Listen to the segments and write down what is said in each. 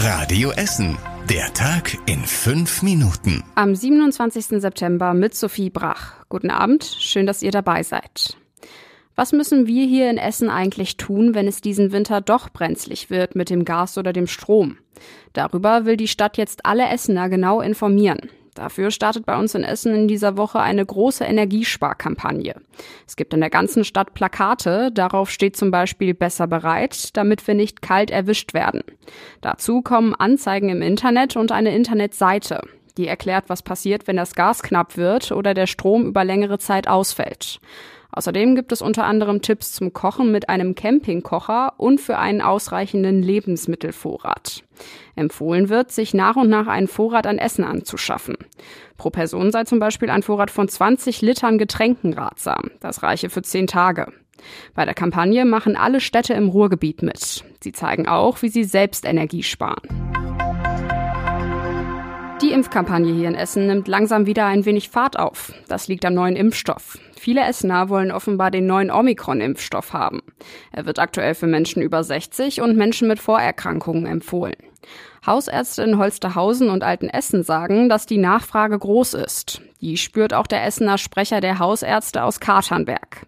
Radio Essen. Der Tag in fünf Minuten. Am 27. September mit Sophie Brach. Guten Abend, schön, dass ihr dabei seid. Was müssen wir hier in Essen eigentlich tun, wenn es diesen Winter doch brenzlig wird mit dem Gas oder dem Strom? Darüber will die Stadt jetzt alle Essener genau informieren. Dafür startet bei uns in Essen in dieser Woche eine große Energiesparkampagne. Es gibt in der ganzen Stadt Plakate, darauf steht zum Beispiel besser bereit, damit wir nicht kalt erwischt werden. Dazu kommen Anzeigen im Internet und eine Internetseite, die erklärt, was passiert, wenn das Gas knapp wird oder der Strom über längere Zeit ausfällt. Außerdem gibt es unter anderem Tipps zum Kochen mit einem Campingkocher und für einen ausreichenden Lebensmittelvorrat. Empfohlen wird, sich nach und nach einen Vorrat an Essen anzuschaffen. Pro Person sei zum Beispiel ein Vorrat von 20 Litern Getränken ratsam. Das reiche für 10 Tage. Bei der Kampagne machen alle Städte im Ruhrgebiet mit. Sie zeigen auch, wie sie selbst Energie sparen. Die Impfkampagne hier in Essen nimmt langsam wieder ein wenig Fahrt auf. Das liegt am neuen Impfstoff. Viele Essener wollen offenbar den neuen Omikron-Impfstoff haben. Er wird aktuell für Menschen über 60 und Menschen mit Vorerkrankungen empfohlen. Hausärzte in Holsterhausen und Altenessen sagen, dass die Nachfrage groß ist. Die spürt auch der Essener Sprecher der Hausärzte aus Katernberg.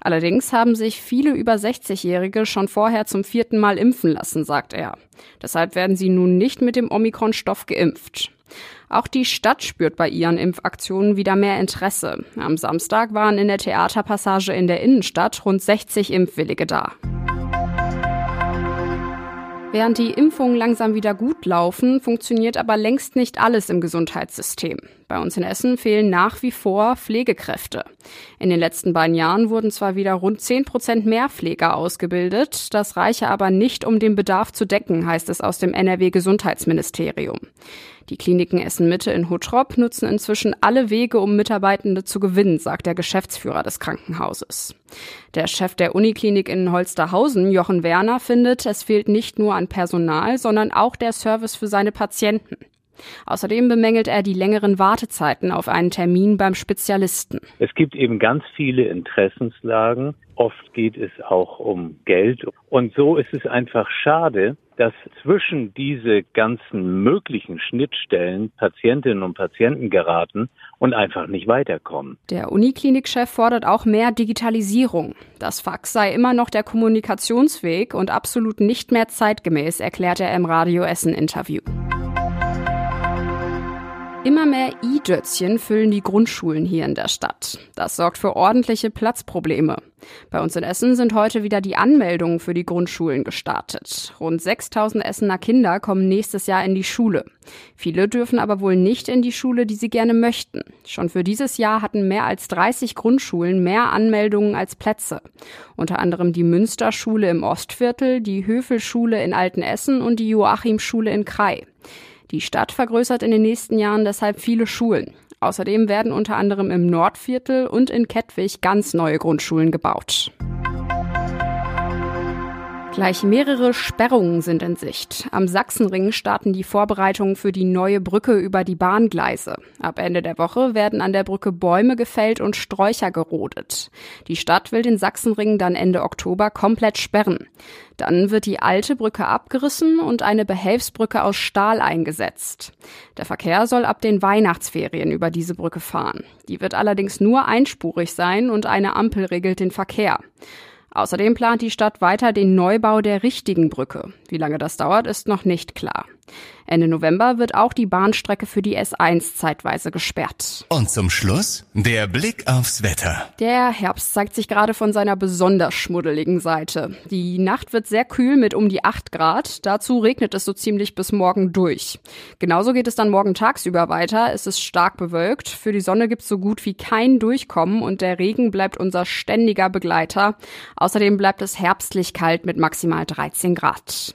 Allerdings haben sich viele über 60-Jährige schon vorher zum vierten Mal impfen lassen, sagt er. Deshalb werden sie nun nicht mit dem Omikron-Stoff geimpft. Auch die Stadt spürt bei ihren Impfaktionen wieder mehr Interesse. Am Samstag waren in der Theaterpassage in der Innenstadt rund 60 Impfwillige da. Während die Impfungen langsam wieder gut laufen, funktioniert aber längst nicht alles im Gesundheitssystem. Bei uns in Essen fehlen nach wie vor Pflegekräfte. In den letzten beiden Jahren wurden zwar wieder rund 10 Prozent mehr Pfleger ausgebildet, das reiche aber nicht, um den Bedarf zu decken, heißt es aus dem NRW Gesundheitsministerium. Die Kliniken Essen Mitte in Huttrop nutzen inzwischen alle Wege, um Mitarbeitende zu gewinnen, sagt der Geschäftsführer des Krankenhauses. Der Chef der Uniklinik in Holsterhausen, Jochen Werner, findet, es fehlt nicht nur an Personal, sondern auch der Service für seine Patienten. Außerdem bemängelt er die längeren Wartezeiten auf einen Termin beim Spezialisten. Es gibt eben ganz viele Interessenslagen. Oft geht es auch um Geld. Und so ist es einfach schade, dass zwischen diese ganzen möglichen Schnittstellen Patientinnen und Patienten geraten und einfach nicht weiterkommen. Der Uniklinikchef fordert auch mehr Digitalisierung. Das Fax sei immer noch der Kommunikationsweg und absolut nicht mehr zeitgemäß, erklärt er im Radio Essen Interview. Immer mehr E-Dötzchen füllen die Grundschulen hier in der Stadt. Das sorgt für ordentliche Platzprobleme. Bei uns in Essen sind heute wieder die Anmeldungen für die Grundschulen gestartet. Rund 6000 Essener Kinder kommen nächstes Jahr in die Schule. Viele dürfen aber wohl nicht in die Schule, die sie gerne möchten. Schon für dieses Jahr hatten mehr als 30 Grundschulen mehr Anmeldungen als Plätze. Unter anderem die Münsterschule im Ostviertel, die Höfelschule in Altenessen und die Joachimschule in Krai. Die Stadt vergrößert in den nächsten Jahren deshalb viele Schulen. Außerdem werden unter anderem im Nordviertel und in Kettwig ganz neue Grundschulen gebaut. Gleich mehrere Sperrungen sind in Sicht. Am Sachsenring starten die Vorbereitungen für die neue Brücke über die Bahngleise. Ab Ende der Woche werden an der Brücke Bäume gefällt und Sträucher gerodet. Die Stadt will den Sachsenring dann Ende Oktober komplett sperren. Dann wird die alte Brücke abgerissen und eine Behelfsbrücke aus Stahl eingesetzt. Der Verkehr soll ab den Weihnachtsferien über diese Brücke fahren. Die wird allerdings nur einspurig sein und eine Ampel regelt den Verkehr. Außerdem plant die Stadt weiter den Neubau der richtigen Brücke. Wie lange das dauert, ist noch nicht klar. Ende November wird auch die Bahnstrecke für die S1 zeitweise gesperrt. Und zum Schluss der Blick aufs Wetter. Der Herbst zeigt sich gerade von seiner besonders schmuddeligen Seite. Die Nacht wird sehr kühl mit um die 8 Grad. Dazu regnet es so ziemlich bis morgen durch. Genauso geht es dann morgen tagsüber weiter. Es ist stark bewölkt. Für die Sonne gibt es so gut wie kein Durchkommen und der Regen bleibt unser ständiger Begleiter. Außerdem bleibt es herbstlich kalt mit maximal 13 Grad.